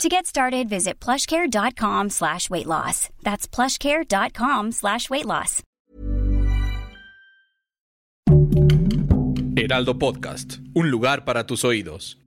To get started, visit plushcare.com slash weight loss. That's plushcare.com slash weight loss. Heraldo Podcast, un lugar para tus oídos.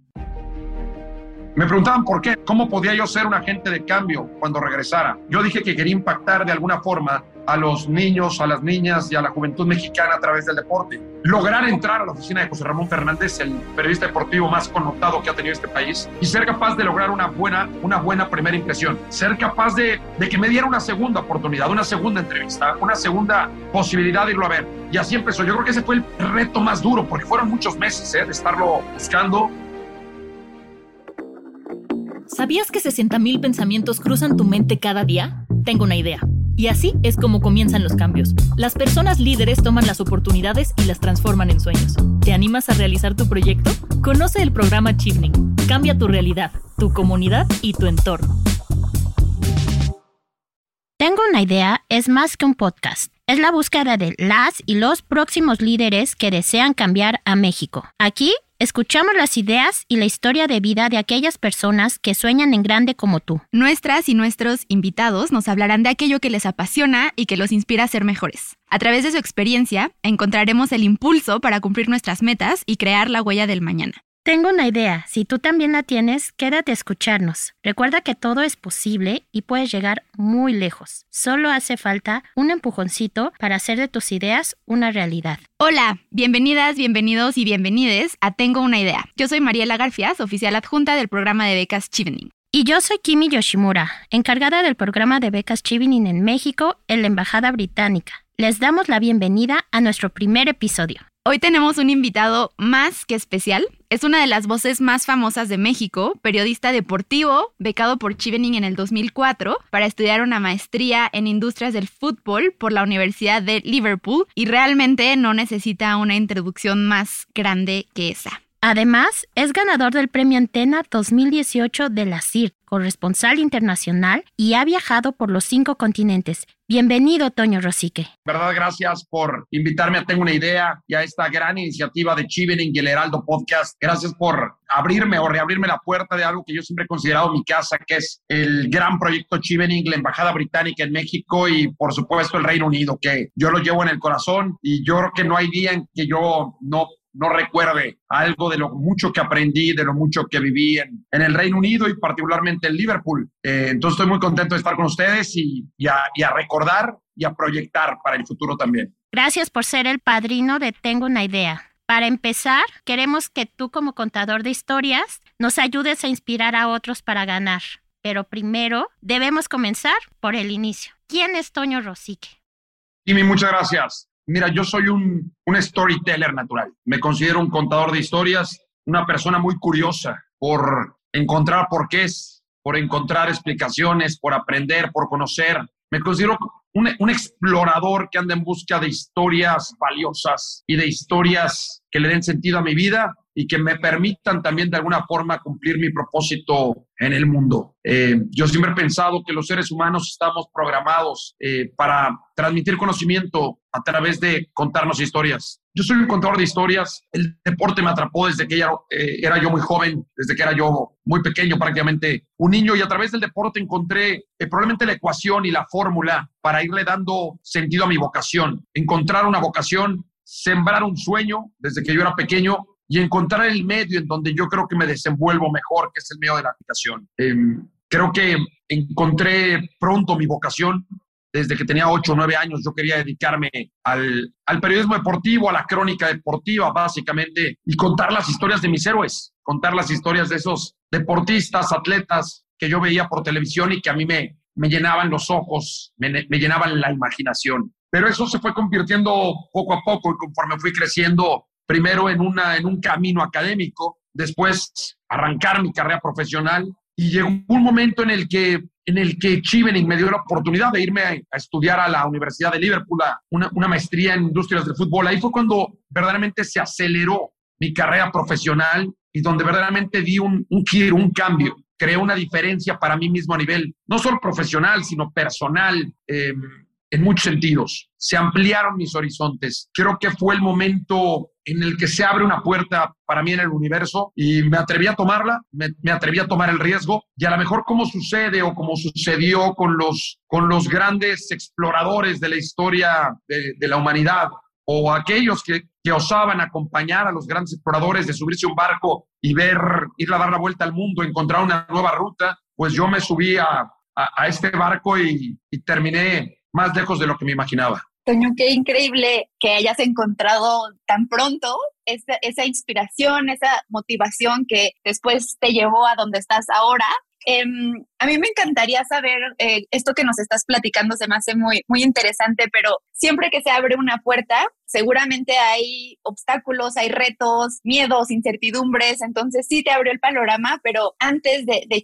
Me preguntaban por qué, cómo podía yo ser un agente de cambio cuando regresara. Yo dije que quería impactar de alguna forma a los niños, a las niñas y a la juventud mexicana a través del deporte. Lograr entrar a la oficina de José Ramón Fernández, el periodista deportivo más connotado que ha tenido este país, y ser capaz de lograr una buena, una buena primera impresión. Ser capaz de, de que me diera una segunda oportunidad, una segunda entrevista, una segunda posibilidad de irlo a ver. Y así empezó. Yo creo que ese fue el reto más duro, porque fueron muchos meses ¿eh? de estarlo buscando. ¿Sabías que 60.000 pensamientos cruzan tu mente cada día? Tengo una idea. Y así es como comienzan los cambios. Las personas líderes toman las oportunidades y las transforman en sueños. ¿Te animas a realizar tu proyecto? Conoce el programa Chivning. Cambia tu realidad, tu comunidad y tu entorno. Tengo una idea es más que un podcast. Es la búsqueda de las y los próximos líderes que desean cambiar a México. Aquí Escuchamos las ideas y la historia de vida de aquellas personas que sueñan en grande como tú. Nuestras y nuestros invitados nos hablarán de aquello que les apasiona y que los inspira a ser mejores. A través de su experiencia, encontraremos el impulso para cumplir nuestras metas y crear la huella del mañana. Tengo una idea. Si tú también la tienes, quédate a escucharnos. Recuerda que todo es posible y puedes llegar muy lejos. Solo hace falta un empujoncito para hacer de tus ideas una realidad. Hola, bienvenidas, bienvenidos y bienvenides a Tengo una idea. Yo soy Mariela Garfias, oficial adjunta del programa de becas Chivening. Y yo soy Kimi Yoshimura, encargada del programa de becas Chivening en México en la Embajada Británica. Les damos la bienvenida a nuestro primer episodio. Hoy tenemos un invitado más que especial. Es una de las voces más famosas de México, periodista deportivo, becado por Chivening en el 2004 para estudiar una maestría en industrias del fútbol por la Universidad de Liverpool y realmente no necesita una introducción más grande que esa. Además, es ganador del Premio Antena 2018 de la CIR, corresponsal internacional, y ha viajado por los cinco continentes. Bienvenido, Toño Rosique. ¿Verdad? Gracias por invitarme a Tengo una Idea y a esta gran iniciativa de Chivening y el Heraldo Podcast. Gracias por abrirme o reabrirme la puerta de algo que yo siempre he considerado mi casa, que es el gran proyecto Chivening, la Embajada Británica en México y, por supuesto, el Reino Unido, que yo lo llevo en el corazón y yo creo que no hay día en que yo no no recuerde algo de lo mucho que aprendí, de lo mucho que viví en, el Reino Unido y particularmente en Liverpool. Eh, entonces estoy muy contento de estar con ustedes y, a, recordar y a proyectar para el futuro también. Gracias por ser el padrino de Tengo una idea. Para empezar, queremos que tú como contador de historias nos ayudes a inspirar a otros para ganar. Pero primero debemos comenzar por el inicio. ¿Quién es Toño Rosique? Jimmy, muchas gracias. Mira, yo soy un, storyteller natural. Me considero un contador de historias, una persona muy curiosa por encontrar porqués, por encontrar explicaciones, por aprender, por conocer. Me considero un, un, explorador que anda en busca de historias valiosas y de historias que le den sentido a mi vida y que me permitan también de alguna forma cumplir mi propósito en el mundo. Eh, yo siempre he pensado que los seres humanos estamos programados eh, para transmitir conocimiento a través de contarnos historias. Yo soy un contador de historias. El deporte me atrapó desde que eh, era yo muy joven, desde que era yo muy pequeño, prácticamente un niño, y a través del deporte encontré probablemente la ecuación y la fórmula para irle dando sentido a mi vocación, encontrar una vocación sembrar un sueño desde que yo era pequeño y encontrar el medio en donde yo creo que me desenvuelvo mejor, que es el medio de la aplicación. Em, creo que encontré pronto mi vocación. Desde que tenía 8 o 9 años yo quería dedicarme al, al periodismo deportivo, a la crónica deportiva, básicamente, y contar las historias de mis héroes, contar las historias de esos deportistas, atletas que yo veía por televisión y que a mí me, me llenaban los ojos, me, llenaban la imaginación. Pero eso se fue convirtiendo poco a poco y conforme fui creciendo, primero en, una, en un camino académico, después arrancar mi carrera profesional y llegó un momento en el que en el que Chivening me dio la oportunidad de irme a, estudiar a la Universidad de Liverpool, una, una maestría en industrias del fútbol. Ahí fue cuando verdaderamente se aceleró mi carrera profesional y donde verdaderamente di un, un giro, un cambio. Creé una diferencia para mí mismo a nivel no solo profesional, sino personal. Eh, en muchos sentidos. Se ampliaron mis horizontes. Creo que fue el momento en el que se abre una puerta para mí en el universo y me atreví a tomarla, me, atreví a tomar el riesgo y a lo mejor como sucede o como sucedió con los, con los grandes exploradores de la historia de, de la humanidad o aquellos que, que, osaban acompañar a los grandes exploradores de subirse a un barco y ver, ir a dar la vuelta al mundo, encontrar una nueva ruta, pues yo me subí a, a, este barco y, y terminé más lejos de lo que me imaginaba. Toño, qué increíble que hayas encontrado tan pronto esa, esa, inspiración, esa motivación que después te llevó a donde estás ahora Em, a mí me encantaría saber, eh, esto que nos estás platicando se me hace muy, muy interesante, pero siempre que se abre una puerta, seguramente hay obstáculos, hay retos, miedos, incertidumbres, entonces sí te abrió el panorama, pero antes de, de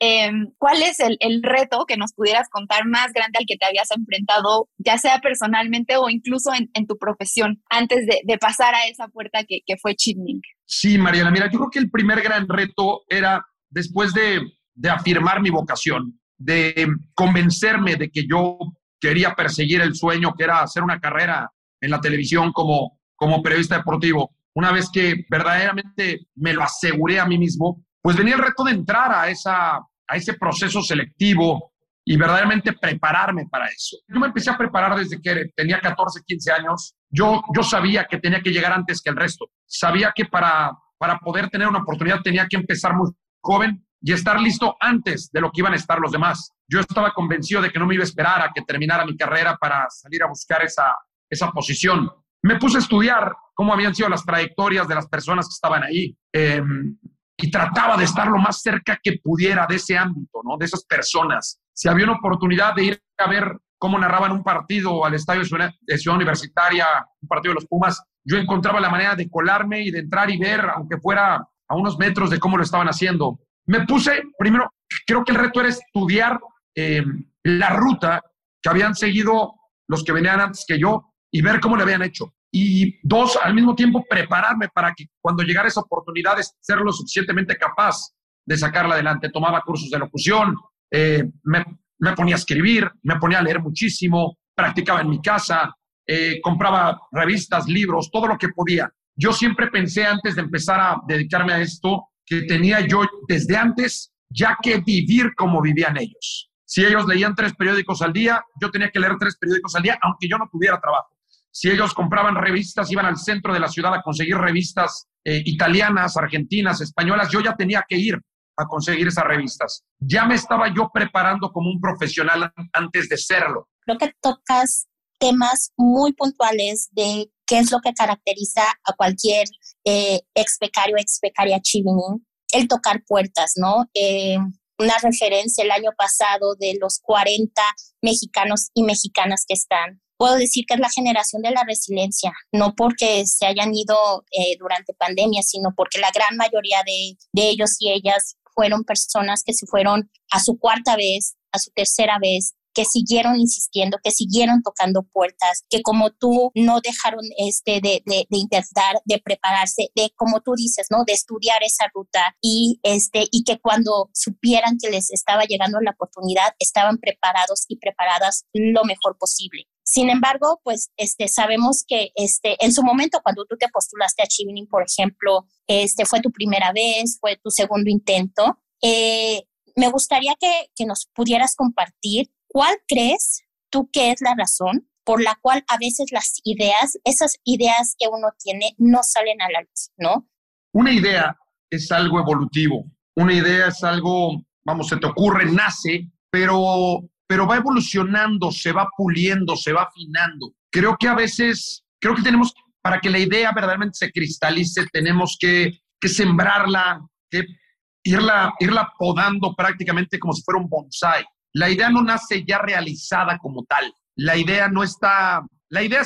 em, ¿cuál es el, reto que nos pudieras contar más grande al que te habías enfrentado, ya sea personalmente o incluso en, tu profesión, antes de, pasar a esa puerta que, que fue Chimning? Sí, Mariana, mira, yo creo que el primer gran reto era después de de afirmar mi vocación, de convencerme de que yo quería perseguir el sueño que era hacer una carrera en la televisión como, como periodista deportivo. Una vez que verdaderamente me lo aseguré a mí mismo, pues venía el reto de entrar a, esa, a ese proceso selectivo y verdaderamente prepararme para eso. Yo me empecé a preparar desde que tenía 14, 15 años. Yo, yo sabía que tenía que llegar antes que el resto. Sabía que para, para poder tener una oportunidad tenía que empezar muy joven y estar listo antes de lo que iban a estar los demás. Yo estaba convencido de que no me iba a esperar a que terminara mi carrera para salir a buscar esa, esa posición. Me puse a estudiar cómo habían sido las trayectorias de las personas que estaban ahí em, y trataba de estar lo más cerca que pudiera de ese ámbito, ¿no? de esas personas. Si había una oportunidad de ir a ver cómo narraban un partido al estadio de Ciudad Universitaria, un partido de los Pumas, yo encontraba la manera de colarme y de entrar y ver, aunque fuera a unos metros de cómo lo estaban haciendo. Me puse, primero, creo que el reto era estudiar eh, la ruta que habían seguido los que venían antes que yo y ver cómo le habían hecho. Y dos, al mismo tiempo, prepararme para que cuando llegara esa oportunidad, ser lo suficientemente capaz de sacarla adelante. Tomaba cursos de locución, eh, me, ponía a escribir, me ponía a leer muchísimo, practicaba en mi casa, eh, compraba revistas, libros, todo lo que podía. Yo siempre pensé antes de empezar a dedicarme a esto, que tenía yo desde antes ya que vivir como vivían ellos. Si ellos leían tres periódicos al día, yo tenía que leer tres periódicos al día, aunque yo no tuviera trabajo. Si ellos compraban revistas, iban al centro de la ciudad a conseguir revistas eh, italianas, argentinas, españolas, yo ya tenía que ir a conseguir esas revistas. Ya me estaba yo preparando como un profesional antes de serlo. Creo que tocas temas muy puntuales de qué es lo que caracteriza a cualquier eh, ex becario, ex becaria Chivining, el tocar puertas, ¿no? Eh, una referencia el año pasado de los 40 mexicanos y mexicanas que están. Puedo decir que es la generación de la resiliencia, no porque se hayan ido eh, durante pandemia, sino porque la gran mayoría de, de ellos y ellas fueron personas que se fueron a su cuarta vez, a su tercera vez, que siguieron insistiendo, que siguieron tocando puertas, que como tú no dejaron este de, de, de, intentar, de prepararse, de como tú dices, ¿no? De estudiar esa ruta y este y que cuando supieran que les estaba llegando la oportunidad, estaban preparados y preparadas lo mejor posible. Sin embargo, pues este, sabemos que este, en su momento, cuando tú te postulaste a Chivining, por ejemplo, este, fue tu primera vez, fue tu segundo intento. Eh, me gustaría que, que, nos pudieras compartir ¿Cuál crees tú que es la razón por la cual a veces las ideas, esas ideas que uno tiene, no salen a la luz, ¿no? Una idea es algo evolutivo. Una idea es algo, vamos, se te ocurre, nace, pero, pero va evolucionando, se va puliendo, se va afinando. Creo que a veces, creo que tenemos, para que la idea verdaderamente se cristalice, tenemos que, sembrarla, que irla, irla podando prácticamente como si fuera un bonsai. La idea no nace ya realizada como tal. La idea no está, la idea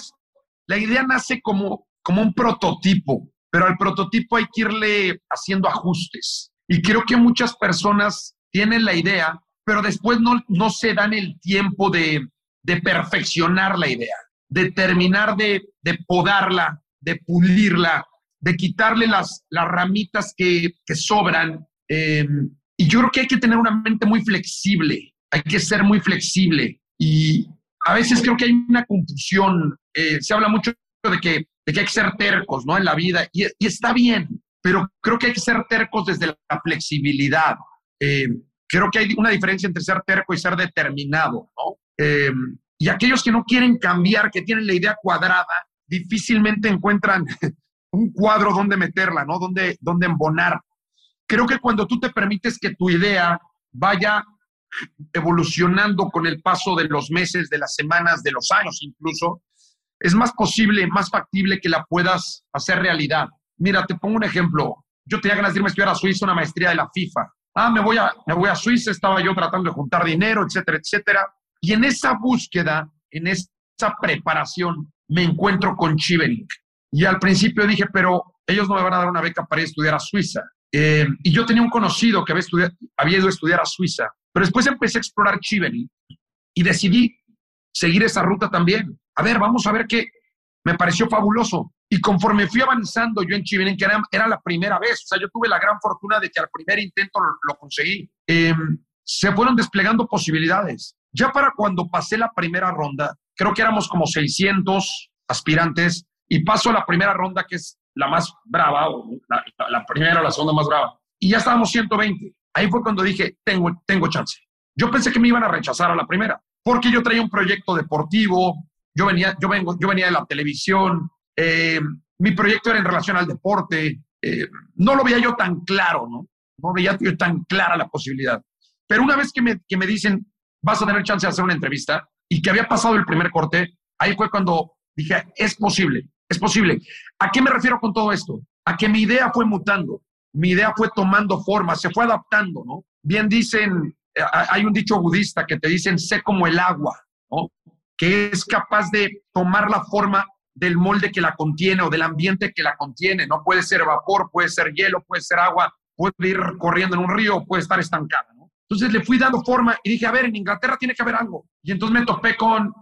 la idea nace como, como un prototipo, pero al prototipo hay que irle haciendo ajustes. Y creo que muchas personas tienen la idea, pero después no, no se dan el tiempo de, de perfeccionar la idea, de terminar de, de podarla, de pulirla, de quitarle las, las ramitas que, sobran. Eh, y yo creo que hay que tener una mente muy flexible, hay que ser muy flexible. Y a veces creo que hay una confusión. Eh, se habla mucho de que, de que hay que ser tercos ¿no? en la vida, y, está bien, pero creo que hay que ser tercos desde la flexibilidad. Eh, creo que hay una diferencia entre ser terco y ser determinado. ¿no? Eh, y aquellos que no quieren cambiar, que tienen la idea cuadrada, difícilmente encuentran un cuadro donde meterla, ¿no? Donde, donde embonar. Creo que cuando tú te permites que tu idea vaya evolucionando con el paso de los meses, de las semanas, de los años incluso, es más posible, más factible que la puedas hacer realidad. Mira, te pongo un ejemplo. Yo tenía ganas de irme a estudiar a Suiza una maestría de la FIFA. Ah, me voy a, me voy a Suiza, estaba yo tratando de juntar dinero, etcétera, etcétera. Y en esa búsqueda, en esa preparación, me encuentro con Chivenik. Y al principio dije, pero ellos no me van a dar una beca para ir a estudiar a Suiza. Eh, y yo tenía un conocido que había, había, ido a estudiar a Suiza, pero después empecé a explorar Chivenik y decidí seguir esa ruta también. A ver, vamos a ver qué. Me pareció fabuloso. Y conforme fui avanzando yo en Chivenik, que era, era, la primera vez, o sea, yo tuve la gran fortuna de que al primer intento lo, conseguí, eh, se fueron desplegando posibilidades. Ya para cuando pasé la primera ronda, creo que éramos como 600 aspirantes y paso a la primera ronda, que es la más brava, la, la primera o la segunda más brava, y ya estábamos 120. Ahí fue cuando dije, tengo, tengo chance. Yo pensé que me iban a rechazar a la primera, porque yo traía un proyecto deportivo, yo venía, yo vengo, yo venía de la televisión, eh, mi proyecto era en relación al deporte, eh, no lo veía yo tan claro, ¿no? No veía yo tan clara la posibilidad. Pero una vez que me, que me dicen, vas a tener chance de hacer una entrevista, y que había pasado el primer corte, ahí fue cuando dije, es posible, es posible. ¿A qué me refiero con todo esto? A que mi idea fue mutando, mi idea fue tomando forma, se fue adaptando, ¿no? Bien dicen, eh, hay un dicho budista que te dicen, sé como el agua, ¿no? Que es capaz de tomar la forma del molde que la contiene o del ambiente que la contiene, ¿no? Puede ser vapor, puede ser hielo, puede ser agua, puede ir corriendo en un río, puede estar estancada. Entonces le fui dando forma y dije, a ver, en Inglaterra tiene que haber algo. Y entonces me topé con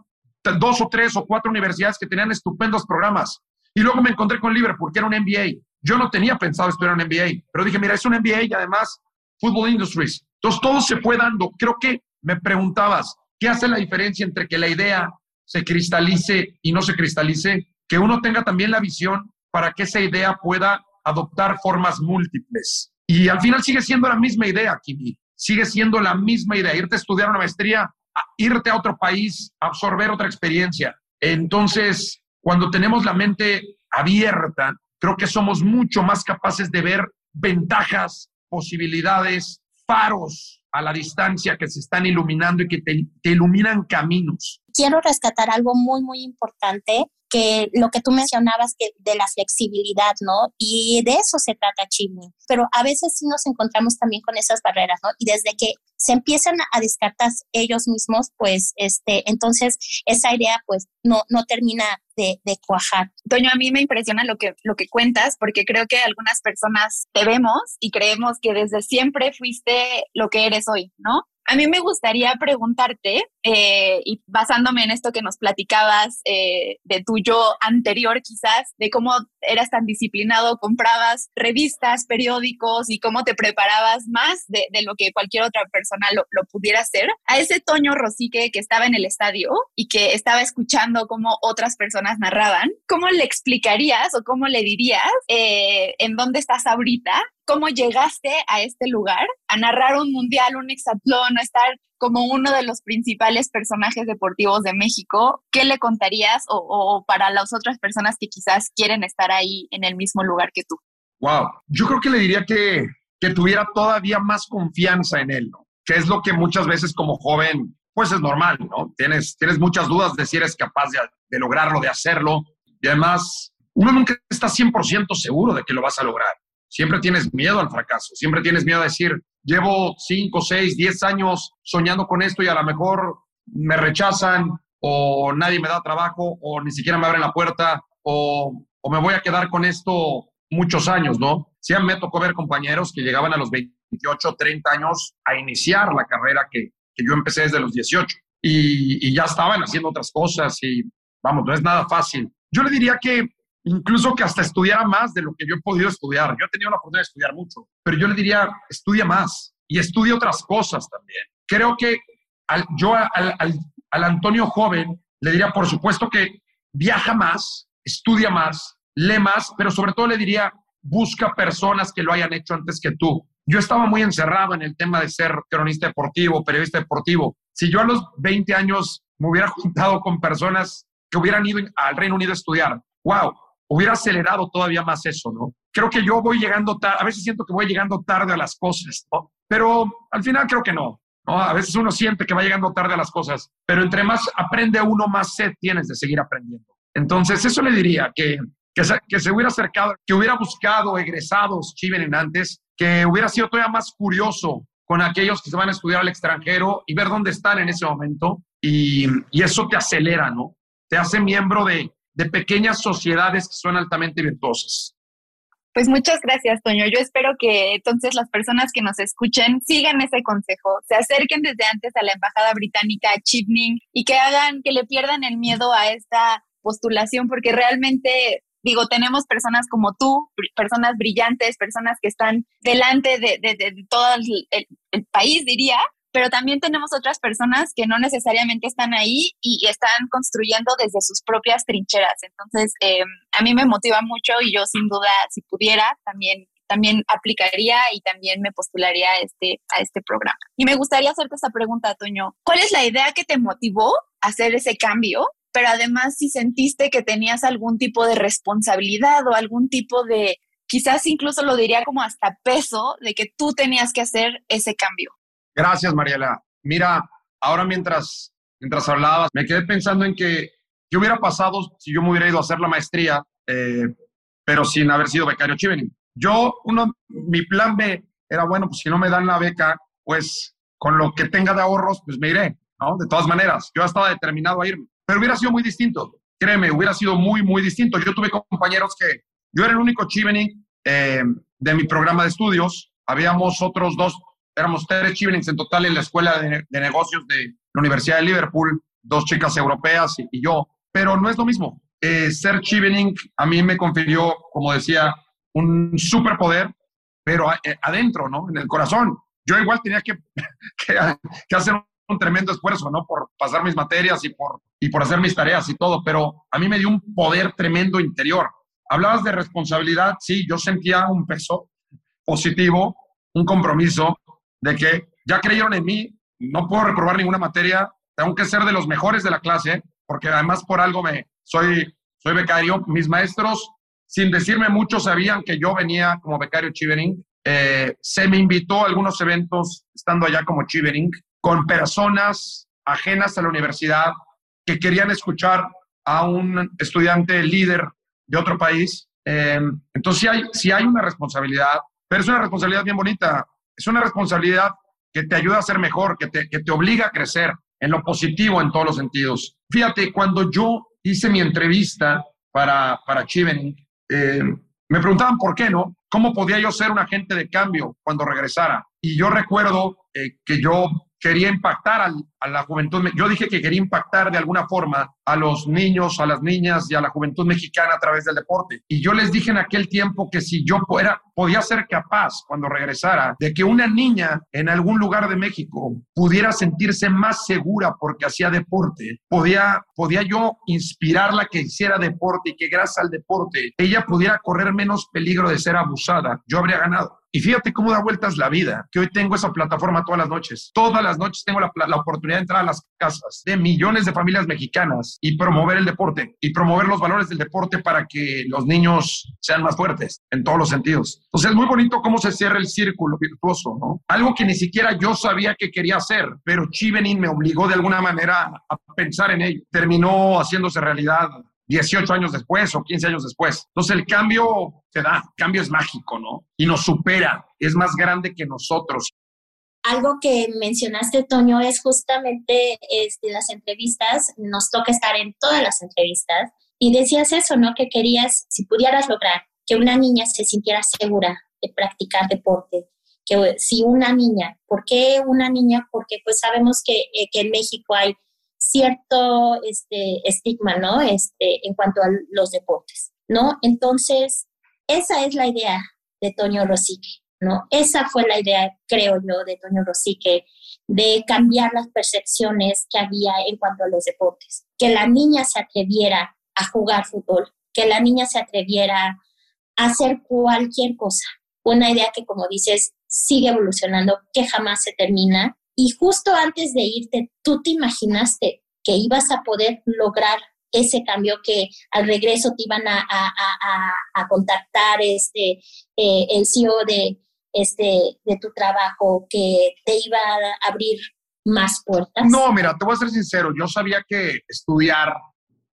dos o tres o cuatro universidades que tenían estupendos programas. Y luego me encontré con Liverpool, que era un MBA. Yo no tenía pensado estudiar un MBA, pero dije, mira, es un MBA y además Football Industries. Entonces todo se fue dando. Creo que me preguntabas, ¿qué hace la diferencia entre que la idea se cristalice y no se cristalice? Que uno tenga también la visión para que esa idea pueda adoptar formas múltiples. Y al final sigue siendo la misma idea, Kimi sigue siendo la misma idea, irte a estudiar una maestría, irte a otro país, absorber otra experiencia. Entonces, cuando tenemos la mente abierta, creo que somos mucho más capaces de ver ventajas, posibilidades, faros a la distancia que se están iluminando y que te, iluminan caminos. Quiero rescatar algo muy, muy importante que lo que tú mencionabas que de la flexibilidad, ¿no? Y de eso se trata Chimney. Pero a veces sí nos encontramos también con esas barreras, ¿no? Y desde que se empiezan a descartar ellos mismos, pues, este, entonces esa idea, pues, no, no termina de, de, cuajar. Toño, a mí me impresiona lo que, lo que cuentas, porque creo que algunas personas te vemos y creemos que desde siempre fuiste lo que eres hoy, ¿no? A mí me gustaría preguntarte, eh, y basándome en esto que nos platicabas eh, de tu yo anterior quizás, de cómo eras tan disciplinado, comprabas revistas, periódicos y cómo te preparabas más de, lo que cualquier otra persona lo, lo, pudiera hacer, a ese Toño Rosique que estaba en el estadio y que estaba escuchando cómo otras personas narraban, ¿cómo le explicarías o cómo le dirías eh, en dónde estás ahorita cómo llegaste a este lugar, a narrar un mundial, un hexatlón, a estar como uno de los principales personajes deportivos de México, ¿qué le contarías o, o, para las otras personas que quizás quieren estar ahí en el mismo lugar que tú? Wow, yo creo que le diría que, que tuviera todavía más confianza en él, ¿no? que es lo que muchas veces como joven, pues es normal, ¿no? Tienes, tienes muchas dudas de si eres capaz de, de lograrlo, de hacerlo, y además uno nunca está 100% seguro de que lo vas a lograr. Siempre tienes miedo al fracaso, siempre tienes miedo a decir, llevo 5, 6, 10 años soñando con esto y a lo mejor me rechazan o nadie me da trabajo o ni siquiera me abren la puerta o, o me voy a quedar con esto muchos años, ¿no? Sí, me tocó ver compañeros que llegaban a los 28, 30 años a iniciar la carrera que, que yo empecé desde los 18 y, y, ya estaban haciendo otras cosas y vamos, no es nada fácil. Yo le diría que incluso que hasta estudiara más de lo que yo he podido estudiar. Yo he tenido la oportunidad de estudiar mucho, pero yo le diría, estudia más y estudia otras cosas también. Creo que al, yo al, al Antonio joven le diría, por supuesto que viaja más, estudia más, lee más, pero sobre todo le diría, busca personas que lo hayan hecho antes que tú. Yo estaba muy encerrado en el tema de ser cronista deportivo, periodista deportivo. Si yo a los 20 años me hubiera juntado con personas que hubieran ido al Reino Unido a estudiar, wow, hubiera acelerado todavía más eso, ¿no? Creo que yo voy llegando tarde, a veces siento que voy llegando tarde a las cosas, ¿no? Pero al final creo que no, ¿no? A veces uno siente que va llegando tarde a las cosas, pero entre más aprende uno, más sed tienes de seguir aprendiendo. Entonces, eso le diría, que, que, se, que se hubiera acercado, que hubiera buscado egresados antes, que hubiera sido todavía más curioso con aquellos que se van a estudiar al extranjero y ver dónde están en ese momento. Y, y eso te acelera, ¿no? Te hace miembro de, de pequeñas sociedades que son altamente virtuosas. Pues muchas gracias, Toño. Yo espero que entonces las personas que nos escuchen sigan ese consejo, se acerquen desde antes a la Embajada Británica, a Chipning, y que hagan, que le pierdan el miedo a esta postulación, porque realmente, digo, tenemos personas como tú, personas brillantes, personas que están delante de, de, todo el país, diría, pero también tenemos otras personas que no necesariamente están ahí y están construyendo desde sus propias trincheras. Entonces, eh, a mí me motiva mucho y yo sin duda, si pudiera, también también aplicaría y también me postularía a este, a este programa. Y me gustaría hacerte esta pregunta, Toño. ¿Cuál es la idea que te motivó a hacer ese cambio? Pero además, si sentiste que tenías algún tipo de responsabilidad o algún tipo de, quizás incluso lo diría como hasta peso, de que tú tenías que hacer ese cambio. Gracias, Mariela. Mira, ahora mientras, mientras hablabas, me quedé pensando en que qué hubiera pasado si yo me hubiera ido a hacer la maestría, eh, pero sin haber sido becario Chivening. Yo, uno, mi plan B era, bueno, pues si no me dan la beca, pues con lo que tenga de ahorros, pues me iré, ¿no? De todas maneras, yo estaba determinado a irme, pero hubiera sido muy distinto, créeme, hubiera sido muy, muy distinto. Yo tuve compañeros que yo era el único Chivening eh, de mi programa de estudios, habíamos otros dos éramos tres chivenings en total en la escuela de, negocios de la Universidad de Liverpool, dos chicas europeas y, yo, pero no es lo mismo. Eh, ser chivening a mí me confirió, como decía, un superpoder, pero eh, adentro, ¿no? En el corazón. Yo igual tenía que, que, hacer un tremendo esfuerzo, ¿no? Por pasar mis materias y por, y por hacer mis tareas y todo, pero a mí me dio un poder tremendo interior. Hablabas de responsabilidad, sí, yo sentía un peso positivo, un compromiso, de que ya creyeron en mí, no puedo reprobar ninguna materia, tengo que ser de los mejores de la clase, porque además por algo me soy, soy becario. Mis maestros, sin decirme mucho, sabían que yo venía como becario Chivering. Eh, se me invitó a algunos eventos estando allá como Chivering con personas ajenas a la universidad que querían escuchar a un estudiante líder de otro país. Eh, entonces, sí hay, sí hay una responsabilidad, pero es una responsabilidad bien bonita es una responsabilidad que te ayuda a ser mejor, que te, que te obliga a crecer en lo positivo en todos los sentidos. Fíjate, cuando yo hice mi entrevista para, para Chivening, eh, me preguntaban por qué, ¿no? ¿Cómo podía yo ser un agente de cambio cuando regresara? Y yo recuerdo eh, que yo quería impactar a la juventud. Yo dije que quería impactar de alguna forma a los niños, a las niñas y a la juventud mexicana a través del deporte. Y yo les dije en aquel tiempo que si yo era, podía ser capaz cuando regresara de que una niña en algún lugar de México pudiera sentirse más segura porque hacía deporte, podía, podía yo inspirarla que hiciera deporte y que gracias al deporte ella pudiera correr menos peligro de ser abusada, yo habría ganado. Y fíjate cómo da vueltas la vida, que hoy tengo esa plataforma todas las noches. Todas las noches tengo la, oportunidad de entrar a las casas de millones de familias mexicanas y promover el deporte y promover los valores del deporte para que los niños sean más fuertes en todos los sentidos. Entonces es muy bonito cómo se cierra el círculo virtuoso, ¿no? Algo que ni siquiera yo sabía que quería hacer, pero Chivenin me obligó de alguna manera a pensar en ello. Terminó haciéndose realidad 18 años después o 15 años después. Entonces el cambio se da, el cambio es mágico, ¿no? Y nos supera, es más grande que nosotros. Algo que mencionaste, Toño, es justamente este, las entrevistas, nos toca estar en todas las entrevistas, y decías eso, ¿no? Que querías, si pudieras lograr que una niña se sintiera segura de practicar deporte, que si una niña, ¿por qué una niña? Porque pues sabemos que, eh, que en México hay cierto este, estigma, ¿no? Este, en cuanto a los deportes, ¿no? Entonces, esa es la idea de Toño Rosique, ¿no? Esa fue la idea, creo yo, de Toño Rosique, de cambiar las percepciones que había en cuanto a los deportes, que la niña se atreviera a jugar fútbol, que la niña se atreviera a hacer cualquier cosa. Una idea que, como dices, sigue evolucionando, que jamás se termina. Y justo antes de irte, tú te imaginaste que ibas a poder lograr ese cambio que al regreso te iban a, contactar este, eh, el CEO de, este, de tu trabajo, que te iba a abrir más puertas? No, mira, te voy a ser sincero, yo sabía que estudiar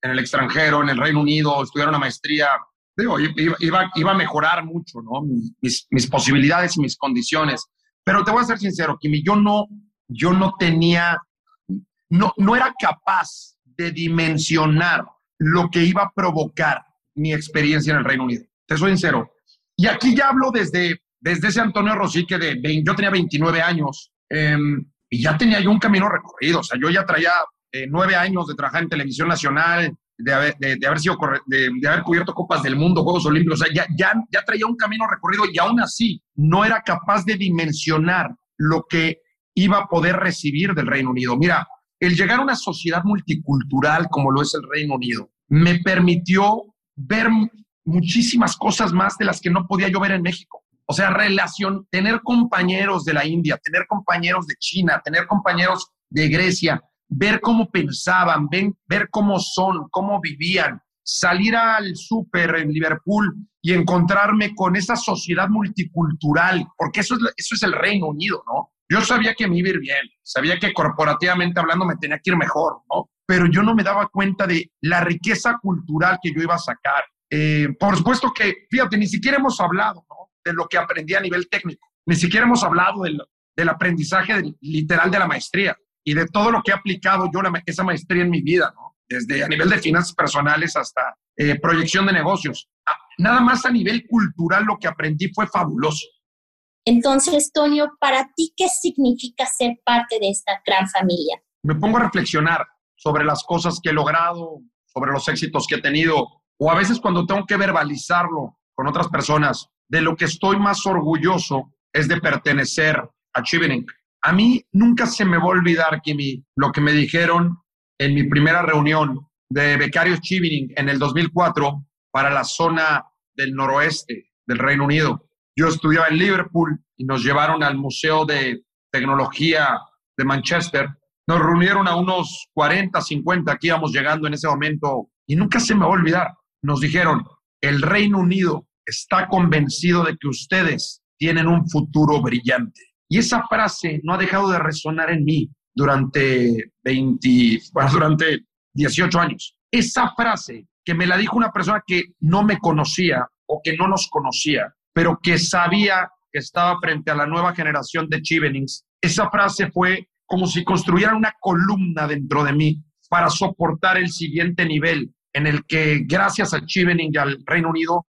en el extranjero, en el Reino Unido, estudiar una maestría, digo, iba, iba, a mejorar mucho, ¿no? Mis, mis, posibilidades y mis condiciones. Pero te voy a ser sincero, Kimi, yo no, yo no tenía, no, no era capaz de dimensionar lo que iba a provocar mi experiencia en el Reino Unido. Te soy sincero. Y aquí ya hablo desde, desde ese Antonio Rosique de, yo tenía 29 años em, y ya tenía yo un camino recorrido. O sea, yo ya traía eh, nueve años de trabajar en televisión nacional, de haber, de, sido de, haber cubierto Copas del Mundo, Juegos Olímpicos. O sea, ya, ya, ya traía un camino recorrido y aún así no era capaz de dimensionar lo que iba a poder recibir del Reino Unido. Mira, el llegar a una sociedad multicultural como lo es el Reino Unido me permitió ver muchísimas cosas más de las que no podía yo ver en México. O sea, relación, tener compañeros de la India, tener compañeros de China, tener compañeros de Grecia, ver cómo pensaban, ver cómo son, cómo vivían, salir al súper en Liverpool y encontrarme con esa sociedad multicultural, porque eso es, eso es el Reino Unido, ¿no? Yo sabía que me iba a ir bien, sabía que corporativamente hablando me tenía que ir mejor, ¿no? Pero yo no me daba cuenta de la riqueza cultural que yo iba a sacar. Eh, por supuesto que, fíjate, ni siquiera hemos hablado de lo que aprendí a nivel técnico, ni siquiera hemos hablado del, del aprendizaje literal de la maestría y de todo lo que he aplicado yo esa maestría en mi vida. Desde a nivel de finanzas personales hasta eh, proyección de negocios. Ah, nada más a nivel cultural lo que aprendí fue fabuloso. Entonces, Tonio, para ti, ¿qué significa ser parte de esta gran familia? Me pongo a reflexionar sobre las cosas que he logrado, sobre los éxitos que he tenido, o a veces cuando tengo que verbalizarlo con otras personas, de lo que estoy más orgulloso es de pertenecer a Chivening. A mí nunca se me va a olvidar, Kimi, lo que me dijeron en mi primera reunión de becarios Chivening en el 2004 para la zona del noroeste del Reino Unido. Yo estudiaba en Liverpool y nos llevaron al Museo de Tecnología de Manchester. Nos reunieron a unos 40, 50, aquí íbamos llegando en ese momento y nunca se me va a olvidar. Nos dijeron, el Reino Unido está convencido de que ustedes tienen un futuro brillante. Y esa frase no ha dejado de resonar en mí durante 20, durante 18 años. Esa frase que me la dijo una persona que no me conocía o que no nos conocía, pero que sabía que estaba frente a la nueva generación de Chivenings. Esa frase fue como si construyeran una columna dentro de mí para soportar el siguiente nivel en el que gracias a Chivening y al Reino Unido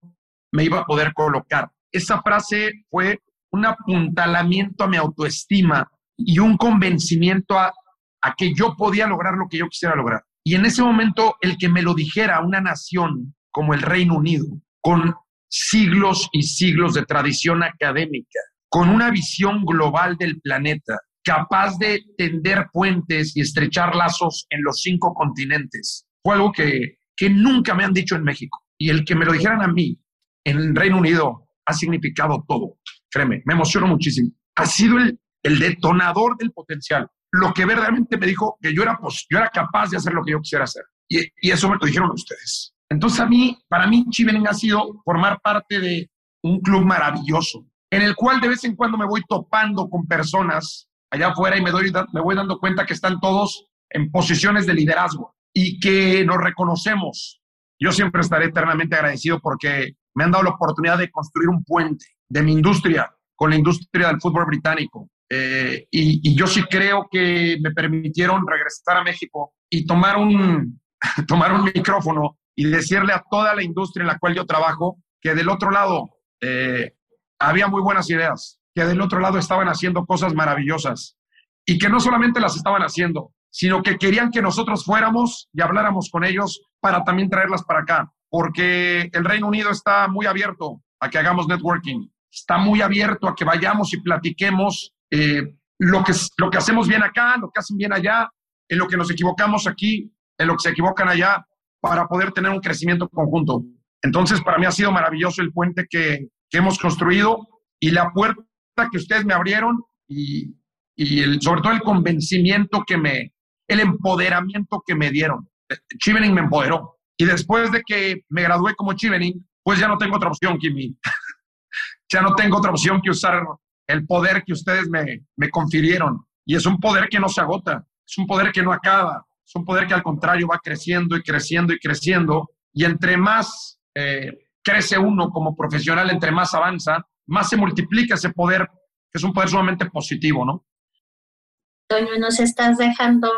me iba a poder colocar. Esa frase fue un apuntalamiento a mi autoestima y un convencimiento a, a que yo podía lograr lo que yo quisiera lograr. Y en ese momento, el que me lo dijera una nación como el Reino Unido, con siglos y siglos de tradición académica, con una visión global del planeta, capaz de tender puentes y estrechar lazos en los cinco continentes. Fue algo que, que nunca me han dicho en México. Y el que me lo dijeran a mí en el Reino Unido ha significado todo. Créeme, me emociono muchísimo. Ha sido el, el detonador del potencial. Lo que verdaderamente me dijo que yo era, pues, yo era capaz de hacer lo que yo quisiera hacer. Y, y eso me lo dijeron ustedes. Entonces a mí, para mí, Chivening ha sido formar parte de un club maravilloso, en el cual de vez en cuando me voy topando con personas allá afuera y me, doy, me voy dando cuenta que están todos en posiciones de liderazgo y que nos reconocemos. Yo siempre estaré eternamente agradecido porque me han dado la oportunidad de construir un puente de mi industria con la industria del fútbol británico. Eh, y, y, yo sí creo que me permitieron regresar a México y tomar un, tomar un micrófono y decirle a toda la industria en la cual yo trabajo que del otro lado eh, había muy buenas ideas, que del otro lado estaban haciendo cosas maravillosas y que no solamente las estaban haciendo, sino que querían que nosotros fuéramos y habláramos con ellos para también traerlas para acá, porque el Reino Unido está muy abierto a que hagamos networking, está muy abierto a que vayamos y platiquemos eh, lo, que, lo que hacemos bien acá, lo que hacen bien allá, en lo que nos equivocamos aquí, en lo que se equivocan allá, para poder tener un crecimiento conjunto. Entonces, para mí ha sido maravilloso el puente que, hemos construido y la puerta que ustedes me abrieron y, y el, sobre todo el convencimiento que me, el empoderamiento que me dieron. Chivening me empoderó. Y después de que me gradué como Chivening, pues ya no tengo otra opción, Kimi. ya no tengo otra opción que usar el poder que ustedes me, me confirieron. Y es un poder que no se agota, es un poder que no acaba, es un poder que al contrario va creciendo y creciendo y creciendo. Y entre más eh, crece uno como profesional, entre más avanza, más se multiplica ese poder, que es un poder sumamente positivo, ¿no? Toño, nos estás dejando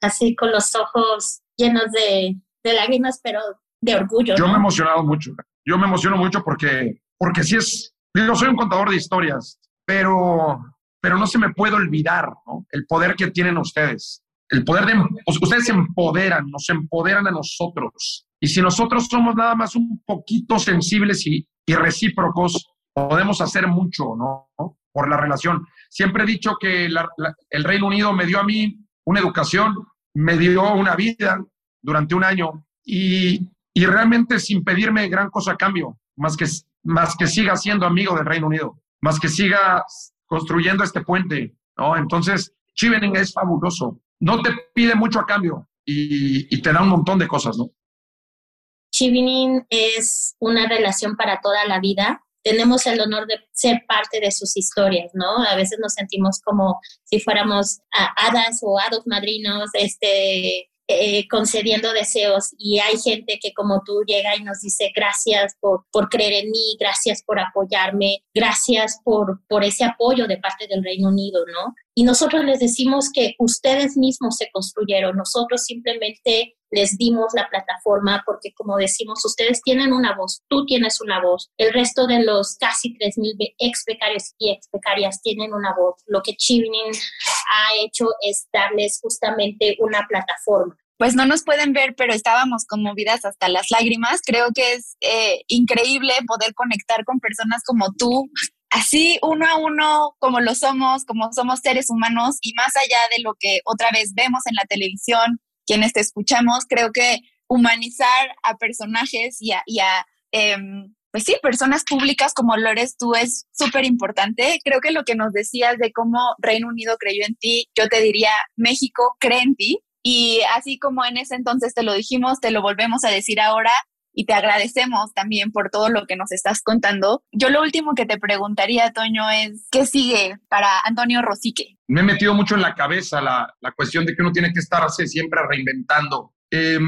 así con los ojos llenos de, de lágrimas, pero de orgullo. Yo me he emocionado mucho. Yo me emociono mucho porque, porque sí es, yo soy un contador de historias, pero, pero no se me puede olvidar ¿no? el poder que tienen ustedes. El poder de, ustedes se empoderan, nos empoderan a nosotros. Y si nosotros somos nada más un poquito sensibles y, y recíprocos, podemos hacer mucho, ¿no? Por la relación. Siempre he dicho que el Reino Unido me dio a mí una educación, me dio una vida durante un año y, y realmente sin pedirme gran cosa a cambio, más que, más que siga siendo amigo del Reino Unido, más que siga construyendo este puente, ¿no? Entonces, Chivening es fabuloso. No te pide mucho a cambio y, te da un montón de cosas, ¿no? Chivening es una relación para toda la vida tenemos el honor de ser parte de sus historias, ¿no? A veces nos sentimos como si fuéramos hadas o hados madrinos, este, eh, concediendo deseos y hay gente que como tú llega y nos dice gracias por, por creer en mí, gracias por apoyarme, gracias por, por ese apoyo de parte del Reino Unido, ¿no? Y nosotros les decimos que ustedes mismos se construyeron, nosotros simplemente les dimos la plataforma porque como decimos, ustedes tienen una voz, tú tienes una voz, el resto de los casi 3.000 ex becarios y ex becarias tienen una voz. Lo que Chivning ha hecho es darles justamente una plataforma. Pues no nos pueden ver, pero estábamos conmovidas hasta las lágrimas. Creo que es eh, increíble poder conectar con personas como tú, así uno a uno como lo somos, como somos seres humanos y más allá de lo que otra vez vemos en la televisión, quienes te escuchamos, creo que humanizar a personajes y a, y em, pues sí, personas públicas como lo eres tú es súper importante. Creo que lo que nos decías de cómo Reino Unido creyó en ti, yo te diría, México cree en ti. Y así como en ese entonces te lo dijimos, te lo volvemos a decir ahora y te agradecemos también por todo lo que nos estás contando. Yo lo último que te preguntaría, Toño, es ¿qué sigue para Antonio Rosique? Me he metido mucho en la cabeza la, la cuestión de que uno tiene que estarse siempre reinventando. Eh,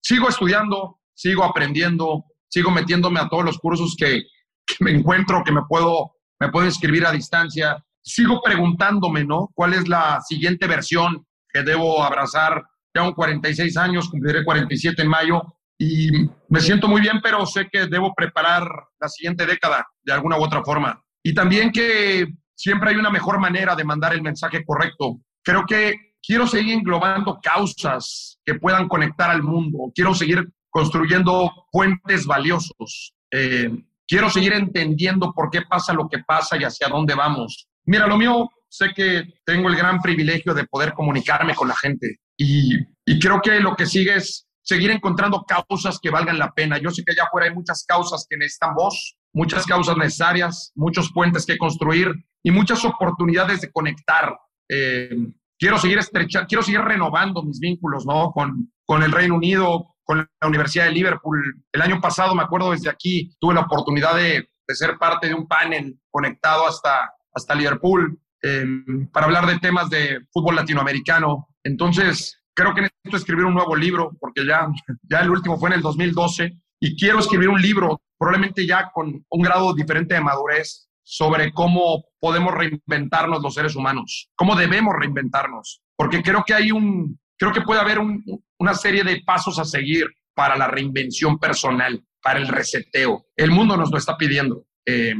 sigo estudiando, sigo aprendiendo, sigo metiéndome a todos los cursos que, que me encuentro, que me puedo, me puedo inscribir a distancia. Sigo preguntándome, ¿no? ¿Cuál es la siguiente versión que debo abrazar? Tengo 46 años, cumpliré 47 en mayo y me siento muy bien, pero sé que debo preparar la siguiente década de alguna u otra forma. Y también que siempre hay una mejor manera de mandar el mensaje correcto. Creo que quiero seguir englobando causas que puedan conectar al mundo. Quiero seguir construyendo puentes valiosos. Eh, quiero seguir entendiendo por qué pasa lo que pasa y hacia dónde vamos. Mira, lo mío, sé que tengo el gran privilegio de poder comunicarme con la gente y, y creo que lo que sigue es seguir encontrando causas que valgan la pena. Yo sé que allá afuera hay muchas causas que necesitan voz, muchas causas necesarias, muchos puentes que construir y muchas oportunidades de conectar. Eh, quiero seguir estrechar, quiero seguir renovando mis vínculos, ¿no? Con, con el Reino Unido, con la Universidad de Liverpool. El año pasado, me acuerdo, desde aquí tuve la oportunidad de, de ser parte de un panel conectado hasta, hasta Liverpool eh, para hablar de temas de fútbol latinoamericano. Entonces, creo que necesito escribir un nuevo libro, porque ya, ya el último fue en el 2012, y quiero escribir un libro, probablemente ya con un grado diferente de madurez, sobre cómo podemos reinventarnos los seres humanos, cómo debemos reinventarnos, porque creo que hay un, creo que puede haber un, una serie de pasos a seguir para la reinvención personal. para el reseteo. El mundo nos lo está pidiendo. Eh,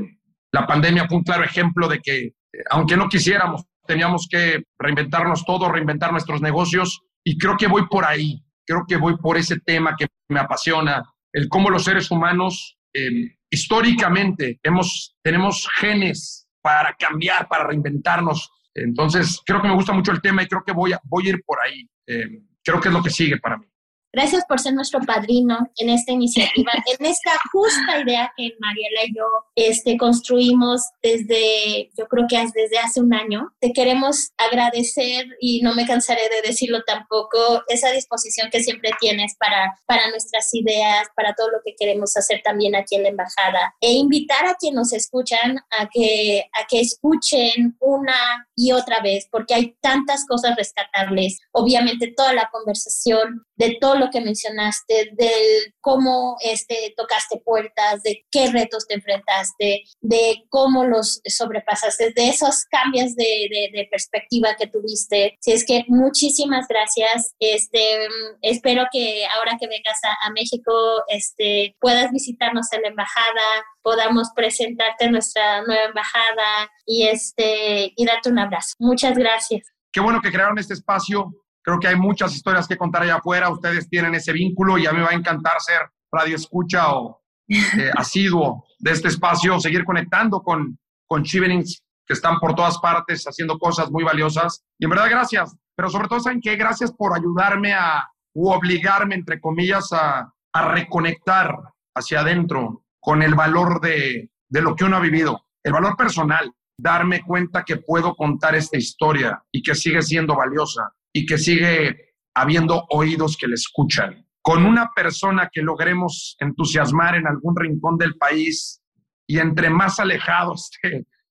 la pandemia fue un claro ejemplo de que, eh, aunque no quisiéramos, teníamos que reinventarnos todo, reinventar nuestros negocios y creo que voy por ahí, creo que voy por ese tema que me apasiona, el cómo los seres humanos eh, históricamente hemos, tenemos genes para cambiar, para reinventarnos. Entonces, creo que me gusta mucho el tema y creo que voy a, voy a ir por ahí. Eh, creo que es lo que sigue para mí. Gracias por ser nuestro padrino en esta iniciativa, en esta justa idea que Mariela y yo este, construimos desde, yo creo que desde hace un año. Te queremos agradecer y no me cansaré de decirlo tampoco, esa disposición que siempre tienes para, para nuestras ideas, para todo lo que queremos hacer también aquí en la embajada. E invitar a quienes nos escuchan a que, a que escuchen una y otra vez, porque hay tantas cosas rescatables. Obviamente toda la conversación de todo lo que mencionaste, del cómo este, tocaste puertas, de qué retos te enfrentaste, de cómo los sobrepasaste, de esos cambios de, de, perspectiva que tuviste. Si es que muchísimas gracias. Este, espero que ahora que vengas a, a México este, puedas visitarnos en la embajada, podamos presentarte nuestra nueva embajada y, este, y darte un abrazo. Muchas gracias. Qué bueno que crearon este espacio Creo que hay muchas historias que contar allá afuera. Ustedes tienen ese vínculo y a mí me va a encantar ser radio escucha o eh, asiduo de este espacio, seguir conectando con, con Chivenings que están por todas partes haciendo cosas muy valiosas. Y en verdad, gracias. Pero sobre todo, ¿saben qué? Gracias por ayudarme a, u obligarme, entre comillas, a, a reconectar hacia adentro con el valor de, de lo que uno ha vivido, el valor personal, darme cuenta que puedo contar esta historia y que sigue siendo valiosa y que sigue habiendo oídos que le escuchan. Con una persona que logremos entusiasmar en algún rincón del país y entre más alejados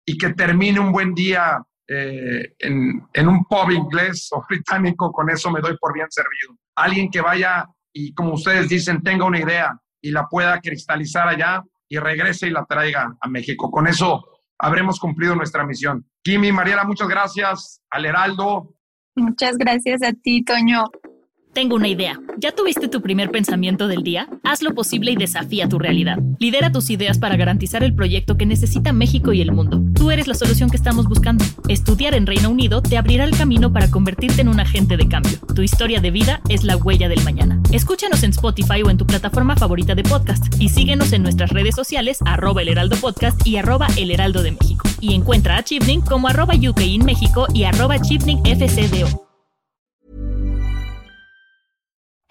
y que termine un buen día eh, en, en, un pub inglés o británico, con eso me doy por bien servido. Alguien que vaya y, como ustedes dicen, tenga una idea y la pueda cristalizar allá y regrese y la traiga a México. Con eso habremos cumplido nuestra misión. Kimi, Mariela, muchas gracias. Al Heraldo, Muchas gracias a ti, Toño. Tengo una idea. ¿Ya tuviste tu primer pensamiento del día? Haz lo posible y desafía tu realidad. Lidera tus ideas para garantizar el proyecto que necesita México y el mundo. Tú eres la solución que estamos buscando. Estudiar en Reino Unido te abrirá el camino para convertirte en un agente de cambio. Tu historia de vida es la huella del mañana. Escúchanos en Spotify o en tu plataforma favorita de podcast y síguenos en nuestras redes sociales arroba el heraldo podcast y arroba el heraldo de México. Y encuentra a Chivning como arroba UK y arroba FCDO.